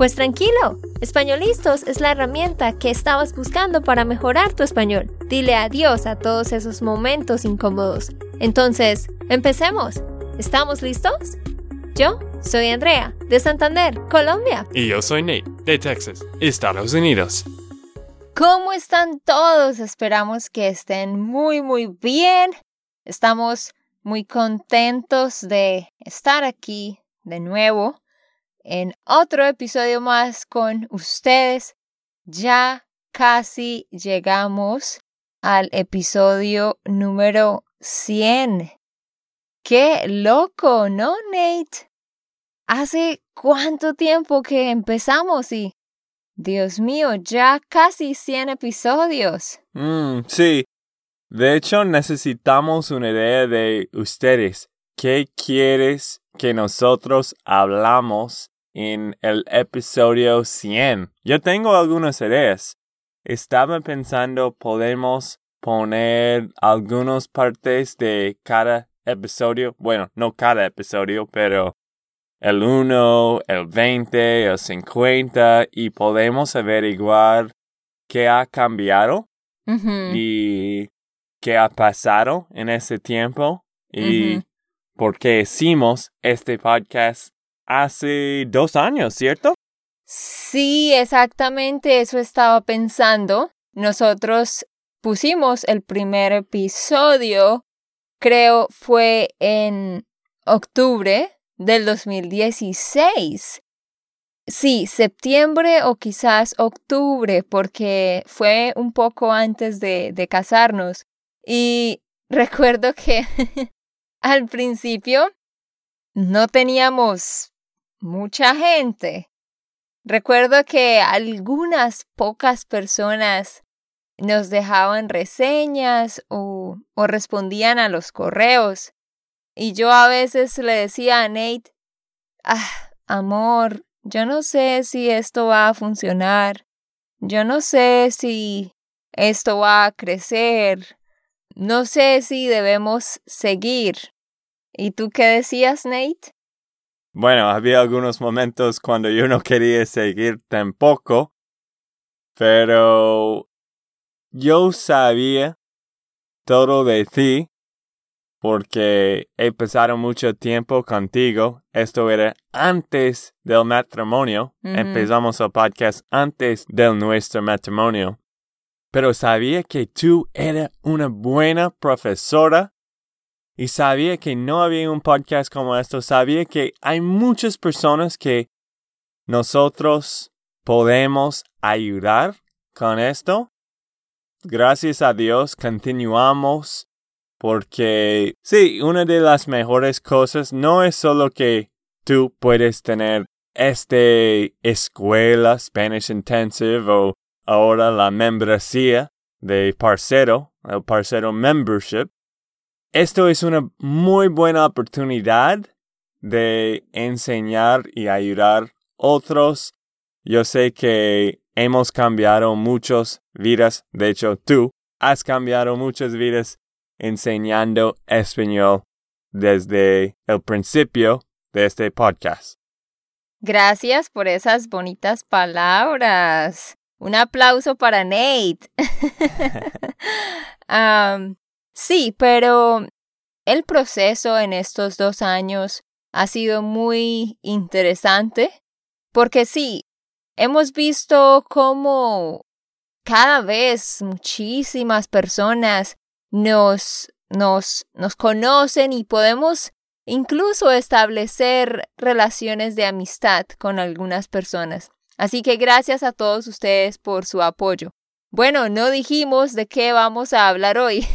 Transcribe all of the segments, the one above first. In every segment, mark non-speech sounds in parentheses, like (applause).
Pues tranquilo, Españolistos es la herramienta que estabas buscando para mejorar tu español. Dile adiós a todos esos momentos incómodos. Entonces, empecemos. ¿Estamos listos? Yo soy Andrea, de Santander, Colombia. Y yo soy Nate, de Texas, Estados Unidos. ¿Cómo están todos? Esperamos que estén muy, muy bien. Estamos muy contentos de estar aquí de nuevo en otro episodio más con ustedes. Ya casi llegamos al episodio número 100. ¡Qué loco, ¿no, Nate? ¿Hace cuánto tiempo que empezamos y... Dios mío, ya casi 100 episodios. Mm, sí. De hecho, necesitamos una idea de ustedes. ¿Qué quieres que nosotros hablamos en el episodio 100? Yo tengo algunas ideas. Estaba pensando, podemos poner algunas partes de cada episodio. Bueno, no cada episodio, pero el 1, el 20, el 50 y podemos averiguar qué ha cambiado y qué ha pasado en ese tiempo y por qué hicimos este podcast hace dos años, ¿cierto? Sí, exactamente eso estaba pensando. Nosotros pusimos el primer episodio, creo fue en octubre del 2016. Sí, septiembre o quizás octubre, porque fue un poco antes de, de casarnos. Y (laughs) recuerdo que (laughs) al principio no teníamos mucha gente. Recuerdo que algunas pocas personas nos dejaban reseñas o, respondían a los correos. Y yo a veces le decía a Nate, ah, amor, yo no sé si esto va a funcionar, yo no sé si esto va a crecer, no sé si debemos seguir. ¿Y tú qué decías, Nate? Bueno, había algunos momentos cuando yo no quería seguir tampoco, pero yo sabía todo de ti porque he pasado mucho tiempo contigo. Esto era antes del matrimonio. Empezamos el podcast antes de nuestro matrimonio. Pero sabía que tú eras una buena profesora y sabía que no había un podcast como esto. Sabía que hay muchas personas que nosotros podemos ayudar con esto. Gracias a Dios continuamos porque sí, una de las mejores cosas no es solo que tú puedes tener esta escuela Spanish Intensive o ahora la membresía de Parcero, el Parcero Membership. Esto es una muy buena oportunidad de enseñar y ayudar otros. Yo sé que hemos cambiado muchas vidas. De hecho, tú has cambiado muchas vidas enseñando español desde el principio de este podcast. Gracias por esas bonitas palabras. Un aplauso para Nate. (laughs) (laughs) sí, pero el proceso en estos dos años ha sido muy interesante porque sí, hemos visto cómo cada vez muchísimas personas nos, nos, nos conocen y podemos incluso establecer relaciones de amistad con algunas personas. Así que gracias a todos ustedes por su apoyo. Bueno, no dijimos de qué vamos a hablar hoy.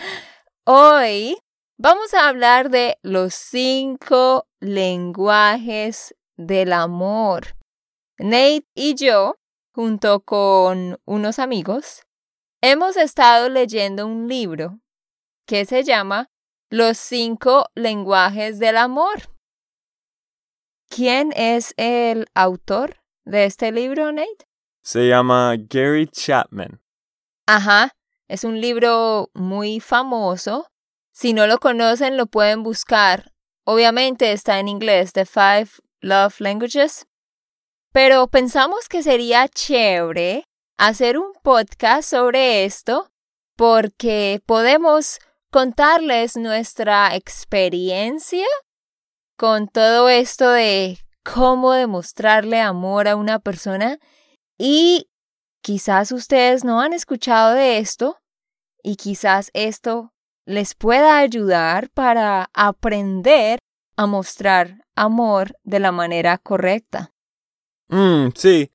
(laughs) hoy vamos a hablar de los cinco lenguajes del amor. Nate y yo, junto con unos amigos, Hemos estado leyendo un libro que se llama Los cinco lenguajes del amor. ¿Quién es el autor de este libro, Nate? Se llama Gary Chapman. Ajá, es un libro muy famoso. Si no lo conocen, lo pueden buscar. Obviamente está en inglés, The Five Love Languages. Pero pensamos que sería chévere hacer un podcast sobre esto porque podemos contarles nuestra experiencia con todo esto de cómo demostrarle amor a una persona y quizás ustedes no han escuchado de esto y quizás esto les pueda ayudar para aprender a mostrar amor de la manera correcta. Mm, sí.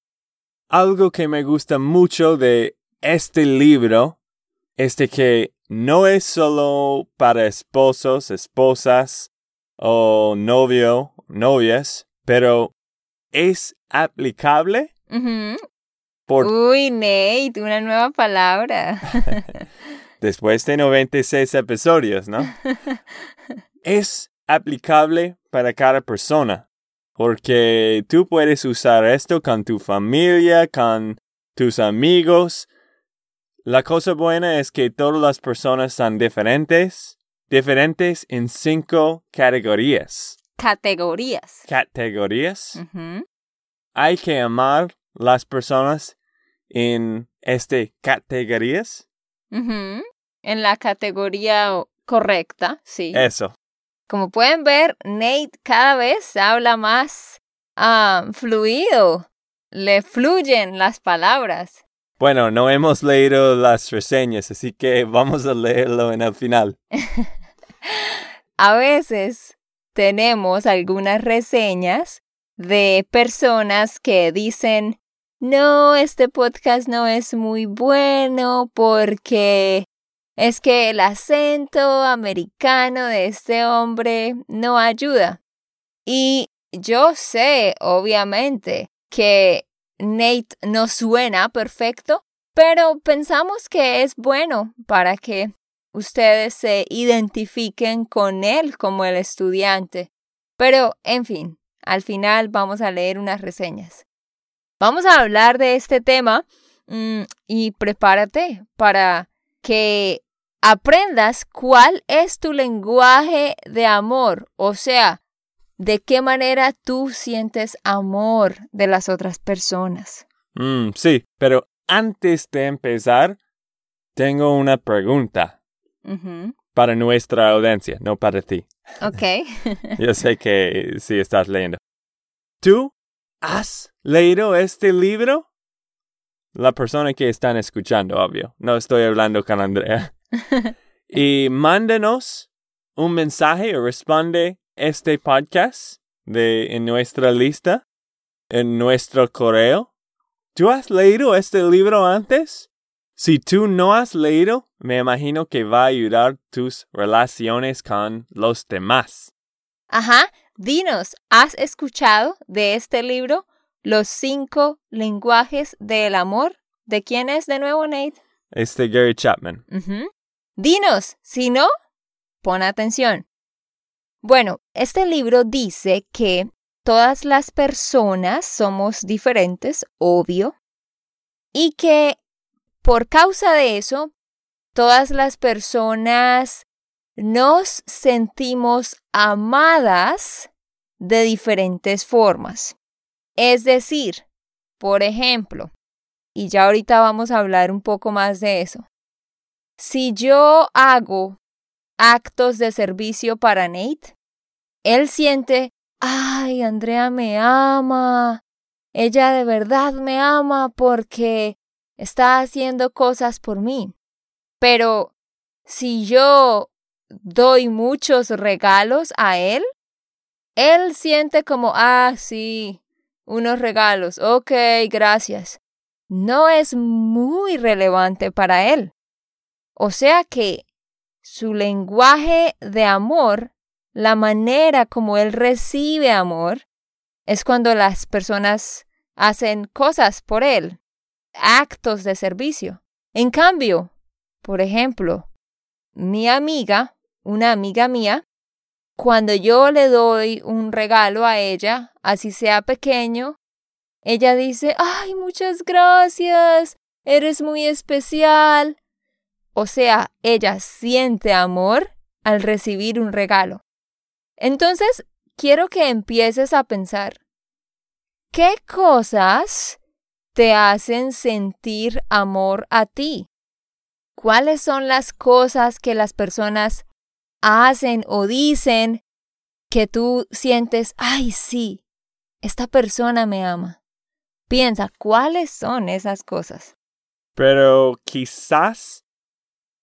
Algo que me gusta mucho de este libro es de que no es solo para esposos, esposas o novio, novias, pero es aplicable por... Uy, Nate, una nueva palabra. (laughs) Después de 96 episodios, ¿no? (laughs) es aplicable para cada persona, porque tú puedes usar esto con tu familia, con tus amigos. La cosa buena es que todas las personas son diferentes, diferentes en cinco categorías. Categorías. Categorías. Hay que amar las personas en este categorías. En la categoría correcta, sí. Eso. Como pueden ver, Nate cada vez habla más ah, fluido. Le fluyen las palabras. Bueno, no hemos leído las reseñas, así que (laughs) vamos a leerlo en el final. (laughs) a veces tenemos algunas reseñas de personas que dicen, no, este podcast no es muy bueno porque es que el acento americano de este hombre no ayuda. Y yo sé, obviamente, que Nate no suena perfecto, pero pensamos que es bueno para que ustedes se identifiquen con él como el estudiante. Pero, en fin, al final vamos a leer unas reseñas. Vamos a hablar de este tema mm, y prepárate para que aprendas cuál es tu lenguaje de amor, o sea, de qué manera tú sientes amor de las otras personas. Mm, sí, pero antes de empezar, tengo una pregunta para nuestra audiencia, no para ti. Ok. (laughs) Yo sé que sí estás leyendo. ¿Tú ¿Has leído este libro? La persona que están escuchando, obvio. No estoy hablando con Andrea. (laughs) y mándenos un mensaje o responde este podcast de, en nuestra lista, en nuestro correo. ¿Tú has leído este libro antes? Si tú no has leído, me imagino que va a ayudar tus relaciones con los demás. Ajá, Dinos, ¿has escuchado de este libro Los cinco lenguajes del amor? ¿De quién es de nuevo, Nate? Este Gary Chapman. Dinos, si no, pon atención. Bueno, este libro dice que todas las personas somos diferentes, obvio, y que por causa de eso, todas las personas nos sentimos amadas de diferentes formas. Es decir, por ejemplo, y ya ahorita vamos a hablar un poco más de eso. Si yo hago actos de servicio para Nate, él siente, ay, Andrea me ama, ella de verdad me ama porque está haciendo cosas por mí. Pero si yo doy muchos regalos a él, él siente como, ah, sí, unos regalos, ok, gracias. No es muy relevante para él. O sea que su lenguaje de amor, la manera como él recibe amor, es cuando las personas hacen cosas por él, actos de servicio. En cambio, por ejemplo, mi amiga una amiga mía, cuando yo le doy un regalo a ella, así sea pequeño, ella dice, ay, muchas gracias, eres muy especial. O sea, ella siente amor al recibir un regalo. Entonces, quiero que empieces a pensar, ¿qué cosas te hacen sentir amor a ti? ¿Cuáles son las cosas que las personas hacen o dicen que tú sientes, ay, sí, esta persona me ama? Piensa, ¿cuáles son esas cosas? Pero quizás,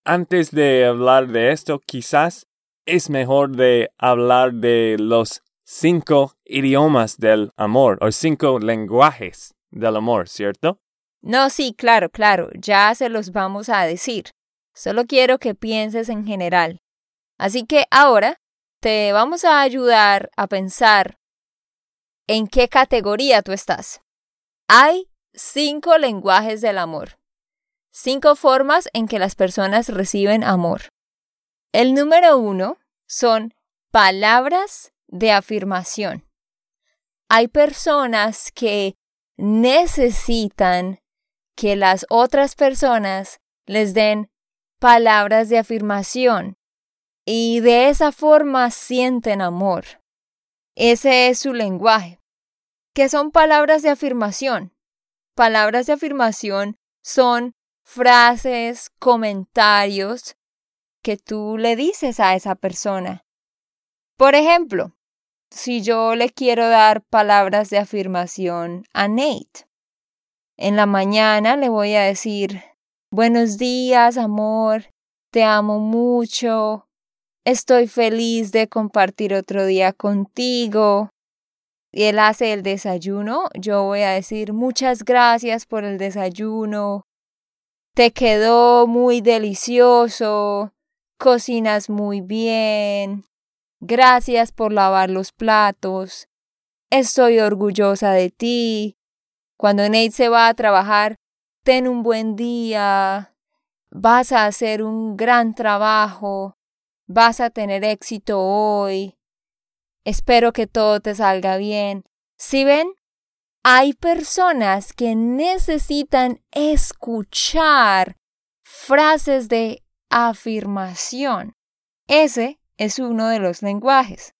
antes de hablar de esto, quizás es mejor de hablar de los cinco idiomas del amor o cinco lenguajes del amor, ¿cierto? No, sí, claro, claro, ya se los vamos a decir. Solo quiero que pienses en general. Así que ahora te vamos a ayudar a pensar en qué categoría tú estás. Hay cinco lenguajes del amor. Cinco formas en que las personas reciben amor. El número uno son palabras de afirmación. Hay personas que necesitan que las otras personas les den palabras de afirmación y de esa forma sienten amor. Ese es su lenguaje. ¿Qué son palabras de afirmación? Palabras de afirmación son frases, comentarios que tú le dices a esa persona. Por ejemplo, si yo le quiero dar palabras de afirmación a Nate, en la mañana le voy a decir, buenos días, amor, te amo mucho, estoy feliz de compartir otro día contigo, y él hace el desayuno, yo voy a decir muchas gracias por el desayuno, te quedó muy delicioso, cocinas muy bien, gracias por lavar los platos, estoy orgullosa de ti. Cuando Nate se va a trabajar, ten un buen día, vas a hacer un gran trabajo, vas a tener éxito hoy, Espero que todo te salga bien. Si ven, hay personas que necesitan escuchar frases de afirmación. Ese es uno de los lenguajes.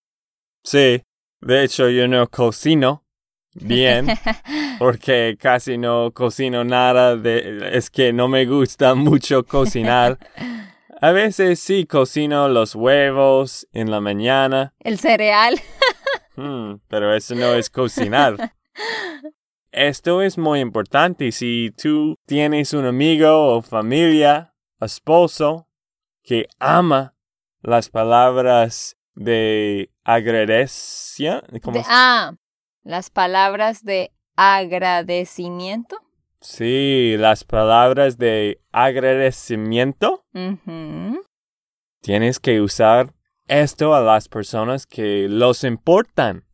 Sí, de hecho yo no cocino bien (laughs) porque casi no cocino nada de es que no me gusta mucho cocinar (laughs) A veces sí cocino los huevos en la mañana. El cereal. (laughs) Hmm, pero eso no es cocinar. (laughs) Esto es muy importante si tú tienes un amigo o familia, esposo, que ama las palabras de agradecimiento. ah, las palabras de agradecimiento. Sí, las palabras de agradecimiento. Tienes que usar esto a las personas que los importan.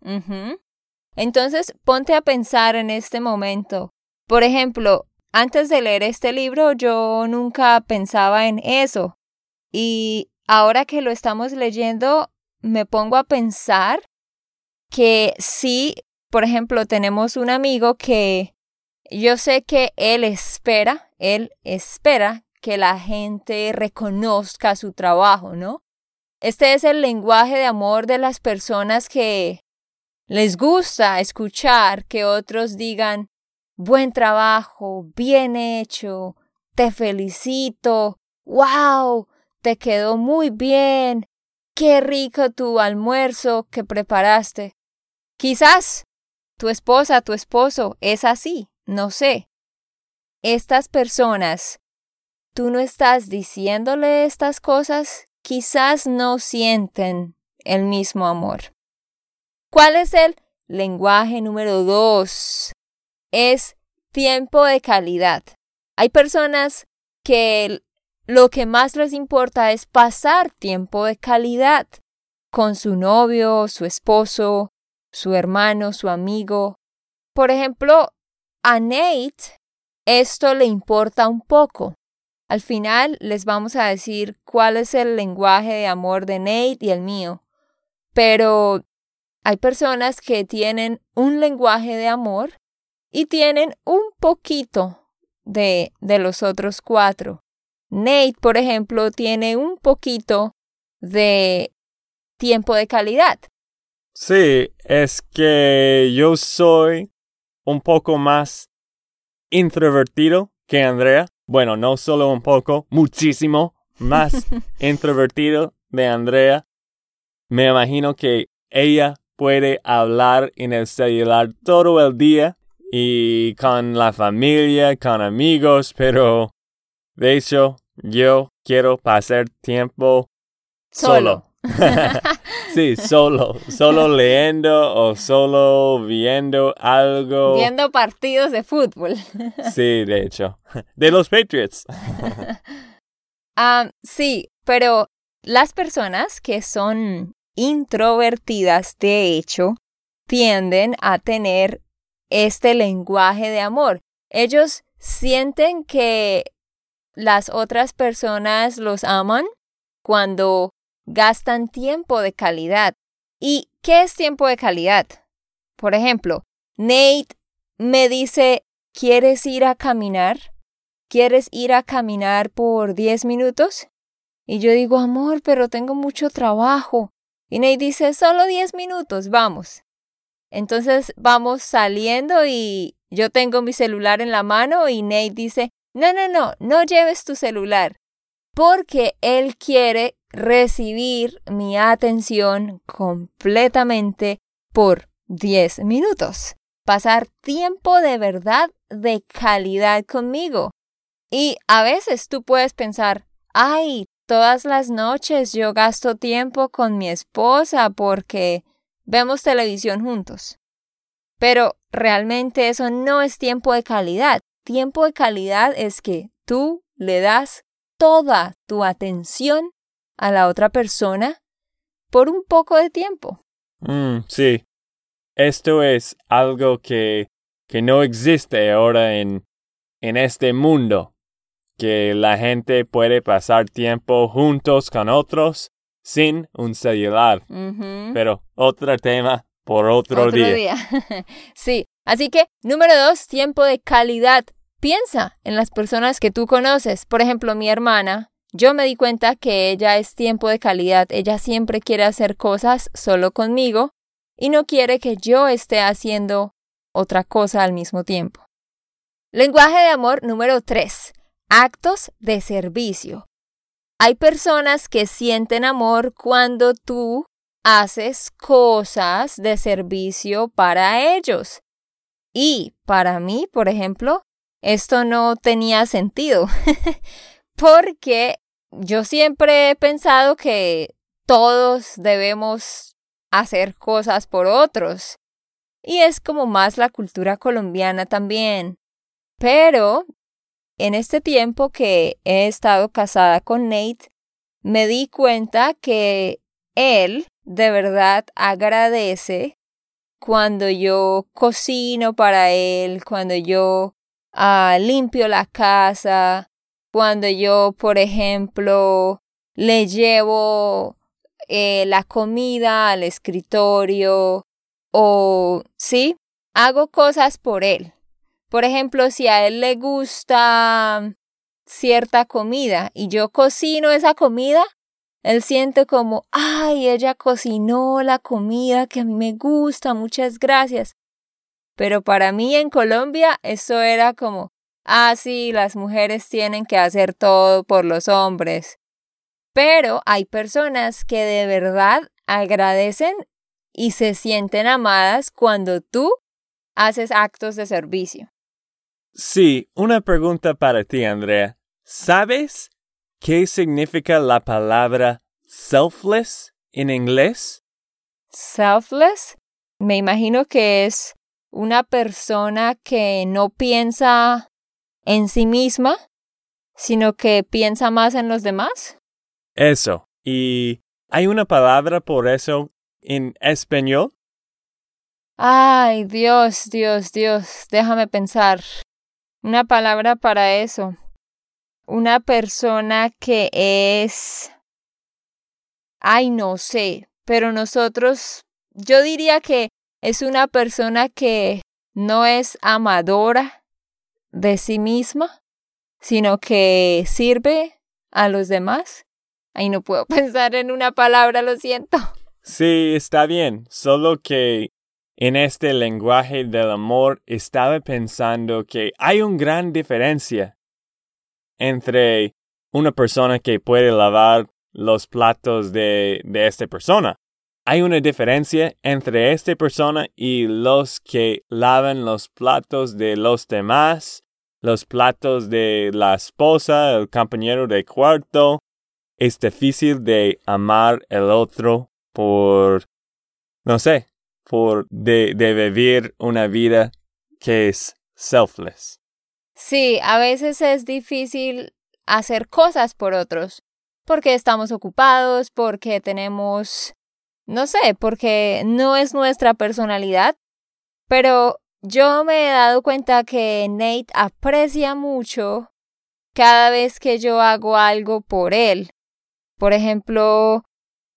Entonces, ponte a pensar en este momento. Por ejemplo, antes de leer este libro yo nunca pensaba en eso. Y ahora que lo estamos leyendo, me pongo a pensar que sí, por ejemplo, tenemos un amigo que yo sé que él espera, él espera que la gente reconozca su trabajo, ¿no? Este es el lenguaje de amor de las personas que les gusta escuchar que otros digan, buen trabajo, bien hecho, te felicito, wow, te quedó muy bien, qué rico tu almuerzo que preparaste. Quizás tu esposa, tu esposo es así, no sé. Estas personas, tú no estás diciéndole estas cosas, quizás no sienten el mismo amor. ¿Cuál es el lenguaje número dos? Es tiempo de calidad. Hay personas que lo que más les importa es pasar tiempo de calidad con su novio, su esposo, su hermano, su amigo. Por ejemplo, a Nate esto le importa un poco. Al final les vamos a decir cuál es el lenguaje de amor de Nate y el mío. Pero hay personas que tienen un lenguaje de amor y tienen un poquito de, de los otros cuatro. Nate, por ejemplo, tiene un poquito de tiempo de calidad. Sí, es que yo soy un poco más introvertido que Andrea. Bueno, no solo un poco, muchísimo más (laughs) introvertido de Andrea. Me imagino que ella puede hablar en el celular todo el día y con la familia, con amigos, pero de hecho yo quiero pasar tiempo solo. (laughs) sí, solo, solo leyendo o solo viendo algo. Viendo partidos de fútbol. sí, de hecho, de los Patriots. (laughs) Ah, sí, pero las personas que son introvertidas, de hecho, tienden a tener este lenguaje de amor. Ellos sienten que las otras personas los aman cuando gastan tiempo de calidad. ¿Y qué es tiempo de calidad? Por ejemplo, Nate me dice, ¿quieres ir a caminar? ¿Quieres ir a caminar por 10 minutos? Y yo digo, amor, pero tengo mucho trabajo. Y Nate dice, solo 10 minutos, vamos. Entonces vamos saliendo y yo tengo mi celular en la mano y Nate dice, no, no, no, no lleves tu celular, porque él quiere recibir mi atención completamente por 10 minutos. Pasar tiempo de verdad de calidad conmigo. Y a veces tú puedes pensar, ay, todas las noches yo gasto tiempo con mi esposa porque vemos televisión juntos. Pero realmente eso no es tiempo de calidad. Tiempo de calidad es que tú le das toda tu atención a la otra persona por un poco de tiempo. Mm, sí. Esto es algo que, que no existe ahora en, en este mundo, que la gente puede pasar tiempo juntos con otros sin un celular. Pero otro tema por otro, otro día. (laughs) sí, así que número dos, tiempo de calidad. Piensa en las personas que tú conoces. Por ejemplo, mi hermana yo me di cuenta que ella es tiempo de calidad, ella siempre quiere hacer cosas solo conmigo y no quiere que yo esté haciendo otra cosa al mismo tiempo. Lenguaje de amor número 3. Actos de servicio. Hay personas que sienten amor cuando tú haces cosas de servicio para ellos. Y para mí, por ejemplo, esto no tenía sentido, (laughs) porque yo siempre he pensado que todos debemos hacer cosas por otros. Y es como más la cultura colombiana también. Pero en este tiempo que he estado casada con Nate, me di cuenta que él de verdad agradece cuando yo cocino para él, cuando yo ah, limpio la casa, cuando yo, por ejemplo, le llevo eh, la comida al escritorio o, sí, hago cosas por él. Por ejemplo, si a él le gusta cierta comida y yo cocino esa comida, él siente como, ay, ella cocinó la comida que a mí me gusta, muchas gracias. Pero para mí en Colombia eso era como, ah, sí, las mujeres tienen que hacer todo por los hombres. Pero hay personas que de verdad agradecen y se sienten amadas cuando tú haces actos de servicio. Sí, una pregunta para ti, Andrea. ¿Sabes qué significa la palabra selfless en inglés? Selfless, me imagino que es una persona que no piensa en sí misma, sino que piensa más en los demás. Eso. ¿Y hay una palabra por eso en español? Ay, Dios, Dios, Dios, déjame pensar. Una palabra para eso. una persona que es... Ay, no sé, pero nosotros, yo diría que es una persona que no es amadora de sí misma, sino que sirve a los demás. Ay, no puedo (laughs) pensar en una palabra, lo siento. Sí, está bien, solo que en este lenguaje del amor estaba pensando que hay una gran diferencia entre una persona que puede lavar los platos de, de esta persona. Hay una diferencia entre esta persona y los que lavan los platos de los demás, los platos de la esposa, el compañero de cuarto. Es difícil de amar el otro por, no sé, por de, de vivir una vida que es selfless. Sí, a veces es difícil hacer cosas por otros, porque estamos ocupados, porque tenemos, no sé, porque no es nuestra personalidad, pero yo me he dado cuenta que Nate aprecia mucho cada vez que yo hago algo por él. Por ejemplo,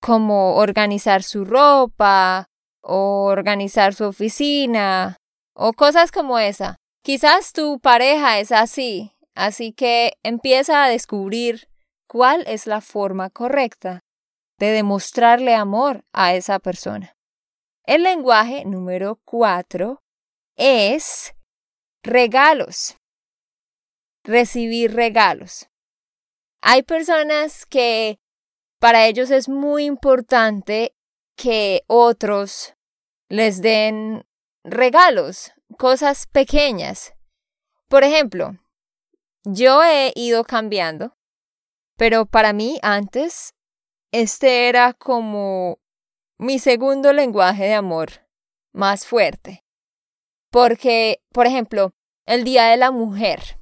como organizar su ropa o organizar su oficina o cosas como esa. Quizás tu pareja es así, así que empieza a descubrir cuál es la forma correcta de demostrarle amor a esa persona. El lenguaje número cuatro es regalos. Recibir regalos. Hay personas que para ellos es muy importante que otros les den regalos, cosas pequeñas. Por ejemplo, yo he ido cambiando, pero para mí antes este era como mi segundo lenguaje de amor más fuerte. Porque, por ejemplo, el Día de la Mujer,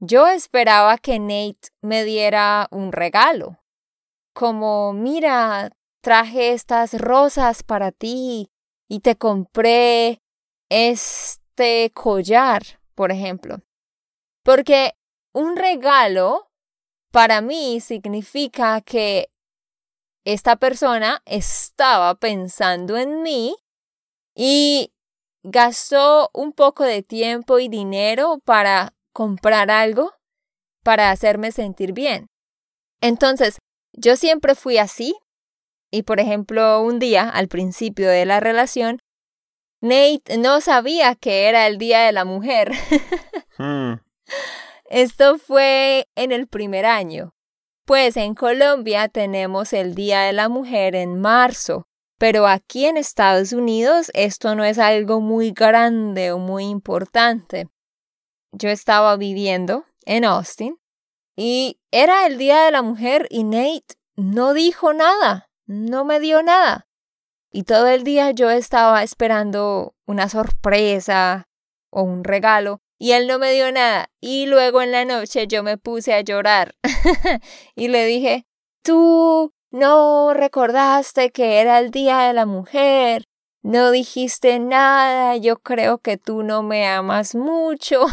yo esperaba que Nate me diera un regalo, como, mira, traje estas rosas para ti y te compré este collar, por ejemplo. Porque un regalo para mí significa que esta persona estaba pensando en mí y gastó un poco de tiempo y dinero para comprar algo para hacerme sentir bien. Entonces, yo siempre fui así. Y por ejemplo, un día, al principio de la relación, Nate no sabía que era el Día de la Mujer. (laughs) Hmm. Esto fue en el primer año. Pues en Colombia tenemos el Día de la Mujer en marzo, pero aquí en Estados Unidos esto no es algo muy grande o muy importante. Yo estaba viviendo en Austin y era el Día de la Mujer y Nate no dijo nada, no me dio nada. Y todo el día yo estaba esperando una sorpresa o un regalo y él no me dio nada. Y luego en la noche yo me puse a llorar (laughs) y le dije, tú no recordaste que era el Día de la Mujer, no dijiste nada, yo creo que tú no me amas mucho.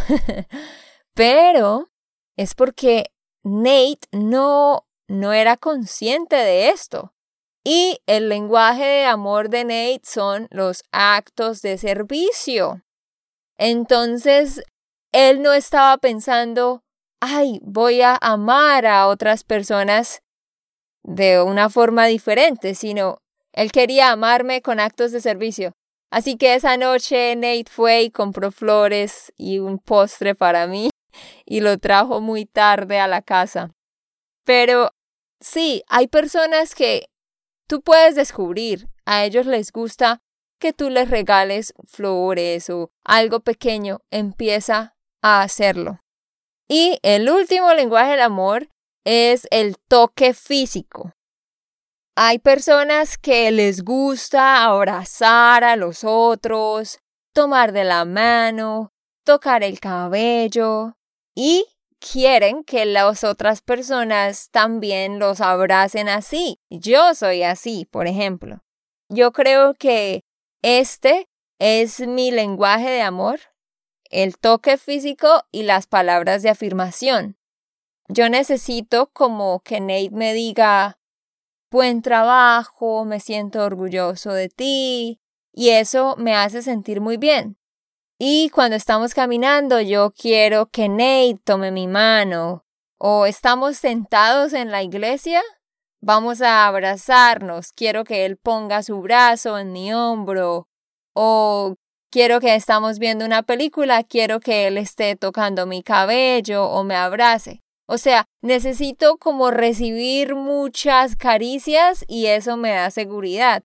(laughs) Pero es porque Nate no, no era consciente de esto. Y el lenguaje de amor de Nate son los actos de servicio. Entonces, él no estaba pensando, ay, voy a amar a otras personas de una forma diferente, sino él quería amarme con actos de servicio. Así que esa noche Nate fue y compró flores y un postre para mí (laughs) y lo trajo muy tarde a la casa. Pero sí, hay personas que tú puedes descubrir, a ellos les gusta que tú les regales flores o algo pequeño, empieza a hacerlo. Y el último lenguaje del amor es el toque físico. Hay personas que les gusta abrazar a los otros, tomar de la mano, tocar el cabello, y quieren que las otras personas también los abracen así. Yo soy así, por ejemplo. Yo creo que este es mi lenguaje de amor, el toque físico y las palabras de afirmación. yo necesito como que Nate me diga, buen trabajo, me siento orgulloso de ti, y eso me hace sentir muy bien. Y cuando estamos caminando, yo quiero que Nate tome mi mano, o estamos sentados en la iglesia, vamos a abrazarnos, quiero que él ponga su brazo en mi hombro, o quiero que estamos viendo una película, quiero que él esté tocando mi cabello o me abrace. O sea, necesito como recibir muchas caricias y eso me da seguridad.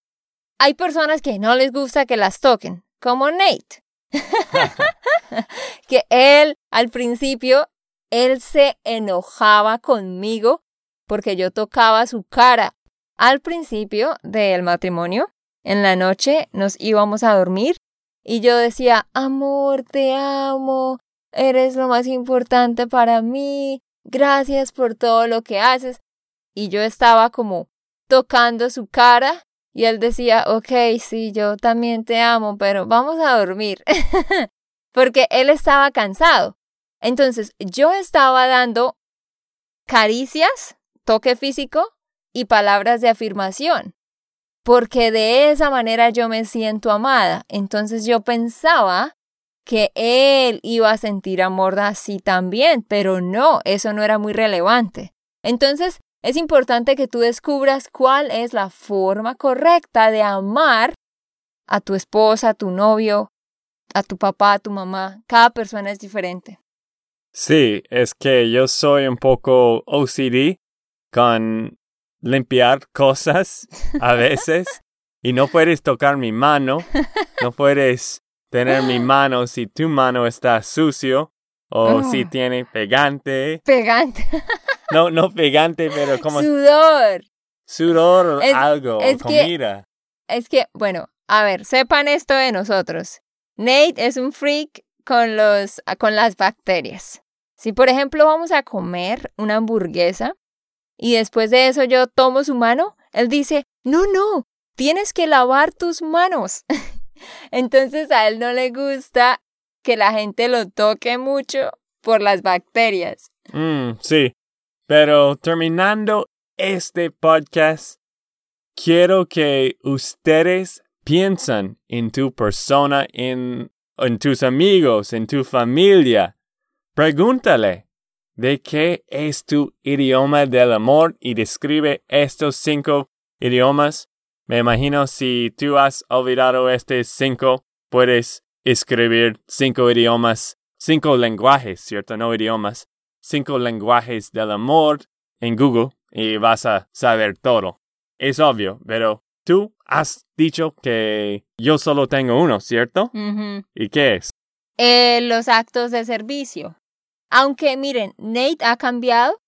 Hay personas que no les gusta que las toquen, como Nate. (laughs) que él al principio, él se enojaba conmigo porque yo tocaba su cara. Al principio del matrimonio, en la noche nos íbamos a dormir y yo decía, amor, te amo, eres lo más importante para mí, gracias por todo lo que haces. Y yo estaba como tocando su cara y él decía, ok, sí, yo también te amo, pero vamos a dormir. (laughs) Porque él estaba cansado. Entonces yo estaba dando caricias, toque físico y palabras de afirmación. Porque de esa manera yo me siento amada. Entonces yo pensaba que él iba a sentir amor así también, pero no, eso no era muy relevante. Entonces, es importante que tú descubras cuál es la forma correcta de amar a tu esposa, a tu novio, a tu papá, a tu mamá. Cada persona es diferente. Sí, es que yo soy un poco OCD con limpiar cosas a (laughs) veces y no puedes tocar mi mano, no puedes tener mi (gasps) mano si tu mano está sucio o si ah. tiene pegante. Pegante. no, no pegante, pero como... Sudor. Sudor o algo, comida. es que, bueno, a ver, sepan esto de nosotros. Nate es un freak con, los, con las bacterias. Si, por ejemplo, vamos a comer una hamburguesa y después de eso yo tomo su mano, él dice, no, no, tienes que lavar tus manos. (laughs) Entonces a él no le gusta que la gente lo toque mucho por las bacterias. Mm, sí, pero terminando este podcast, quiero que ustedes piensen en tu persona, en, en tus amigos, en tu familia. Pregúntale de qué es tu idioma del amor y describe estos cinco idiomas me imagino si tú has olvidado este cinco, puedes escribir cinco idiomas, cinco lenguajes, ¿cierto? No idiomas, cinco lenguajes del amor en Google y vas a saber todo. Es obvio, pero tú has dicho que yo solo tengo uno, ¿cierto? ¿Y qué es? Eh, los actos de servicio. Aunque miren, Nate ha cambiado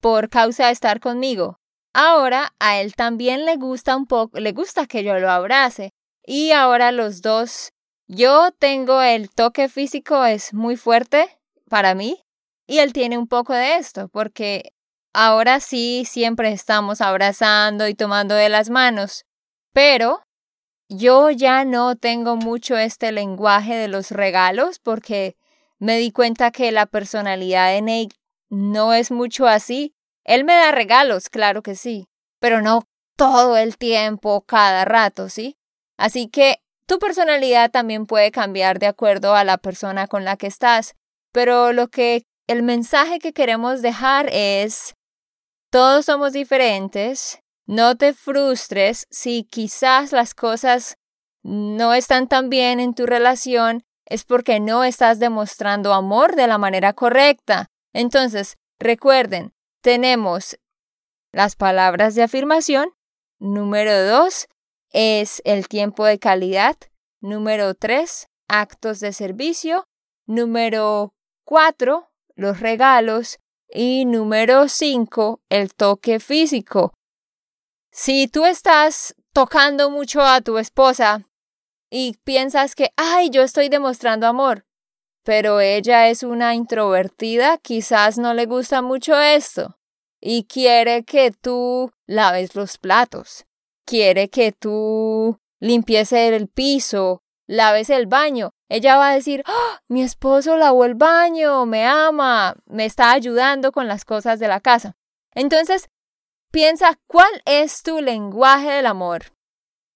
por causa de estar conmigo. Ahora a él también le gusta un poco, le gusta que yo lo abrace. Y ahora los dos, yo tengo el toque físico es muy fuerte para mí y él tiene un poco de esto porque ahora sí siempre estamos abrazando y tomando de las manos, pero yo ya no tengo mucho este lenguaje de los regalos porque me di cuenta que la personalidad de Nate no es mucho así él me da regalos, claro que sí, pero no todo el tiempo, cada rato, ¿sí? Así que tu personalidad también puede cambiar de acuerdo a la persona con la que estás, pero lo que el mensaje que queremos dejar es todos somos diferentes, no te frustres si quizás las cosas no están tan bien en tu relación, es porque no estás demostrando amor de la manera correcta. Entonces, recuerden, tenemos las palabras de afirmación. Número dos es el tiempo de calidad. Número tres, actos de servicio. Número cuatro, los regalos. Y número cinco, el toque físico. Si tú estás tocando mucho a tu esposa y piensas que, ay, yo estoy demostrando amor, pero ella es una introvertida, quizás no le gusta mucho esto y quiere que tú laves los platos, quiere que tú limpies el piso laves el baño, ella va a decir, ¡Ah! mi esposo lavó el baño, me ama, me está ayudando con las cosas de la casa. Entonces, piensa cuál es tu lenguaje del amor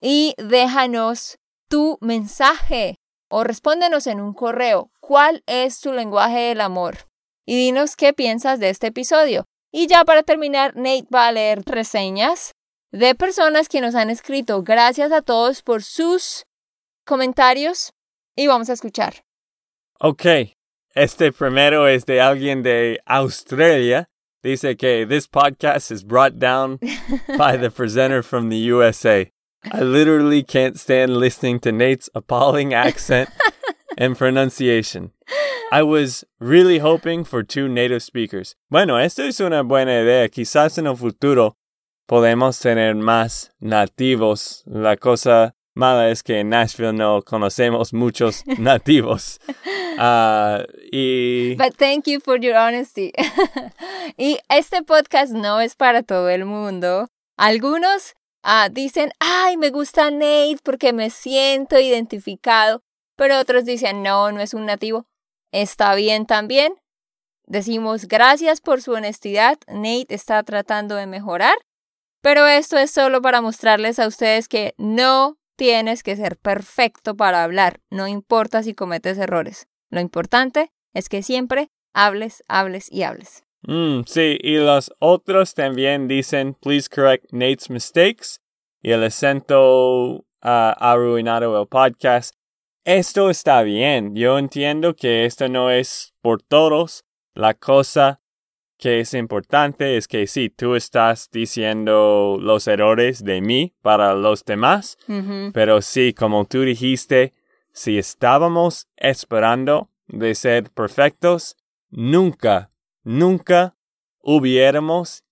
y déjanos tu mensaje o respóndenos en un correo cuál es tu lenguaje del amor y dinos qué piensas de este episodio. Y ya para terminar, Nate va a leer reseñas de personas que nos han escrito. Gracias a todos por sus comentarios y vamos a escuchar. Ok, este primero es de alguien de Australia. Dice que this podcast is brought down (laughs) by the presenter from the USA. I literally can't stand listening to Nate's appalling accent (laughs) and pronunciation. I was really hoping for two native speakers. Bueno, esto es una buena idea. Quizás en el futuro podemos tener más nativos. La cosa mala es que en Nashville no conocemos muchos (laughs) nativos. Uh, y... But thank you for your honesty. (laughs) y este podcast no es para todo el mundo. Algunos uh, dicen, ay, me gusta Nate porque me siento identificado. Pero otros dicen, no, no es un nativo. Está bien también. Decimos gracias por su honestidad. Nate está tratando de mejorar. Pero esto es solo para mostrarles a ustedes que no tienes que ser perfecto para hablar, no importa si cometes errores. Lo importante es que siempre hables, hables y hables. Mm, sí, y los otros también dicen, please correct Nate's mistakes y el acento ha ah, arruinado el podcast. Esto está bien. Yo entiendo que esto no es por todos. La cosa que es importante es que si tú estás diciendo los errores de mí para los demás, pero sí, como tú dijiste, si estábamos esperando de ser perfectos, nunca, nunca hubiéramos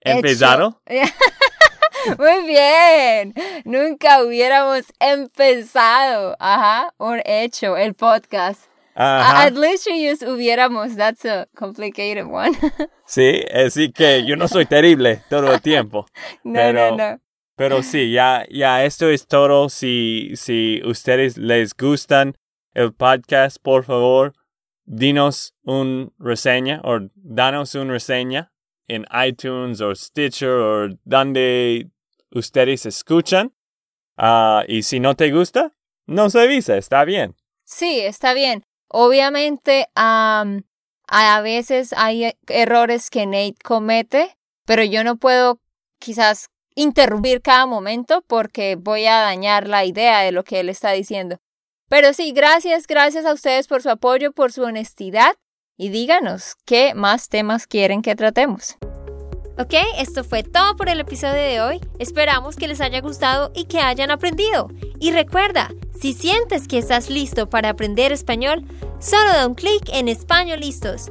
empezado. (laughs) Muy bien. Nunca hubiéramos empezado, ajá, o hecho el podcast. At least you use hubiéramos. That's a complicated one. (laughs) sí, así que yo no soy terrible todo el tiempo. (laughs) no, pero, no, no. Pero sí, ya, ya esto es todo. Si, si ustedes les gustan el podcast, por favor, dinos un reseña o danos un reseña en iTunes o Stitcher o donde ustedes escuchan. Uh, y si no te gusta, no se avisa, está bien. Sí, está bien. Obviamente, a veces hay errores que Nate comete, pero yo no puedo quizás interrumpir cada momento porque voy a dañar la idea de lo que él está diciendo. Pero sí, gracias, gracias a ustedes por su apoyo, por su honestidad y díganos qué más temas quieren que tratemos. Ok, esto fue todo por el episodio de hoy. Esperamos que les haya gustado y que hayan aprendido. Y recuerda, si sientes que estás listo para aprender español, solo da un clic en Español Listos.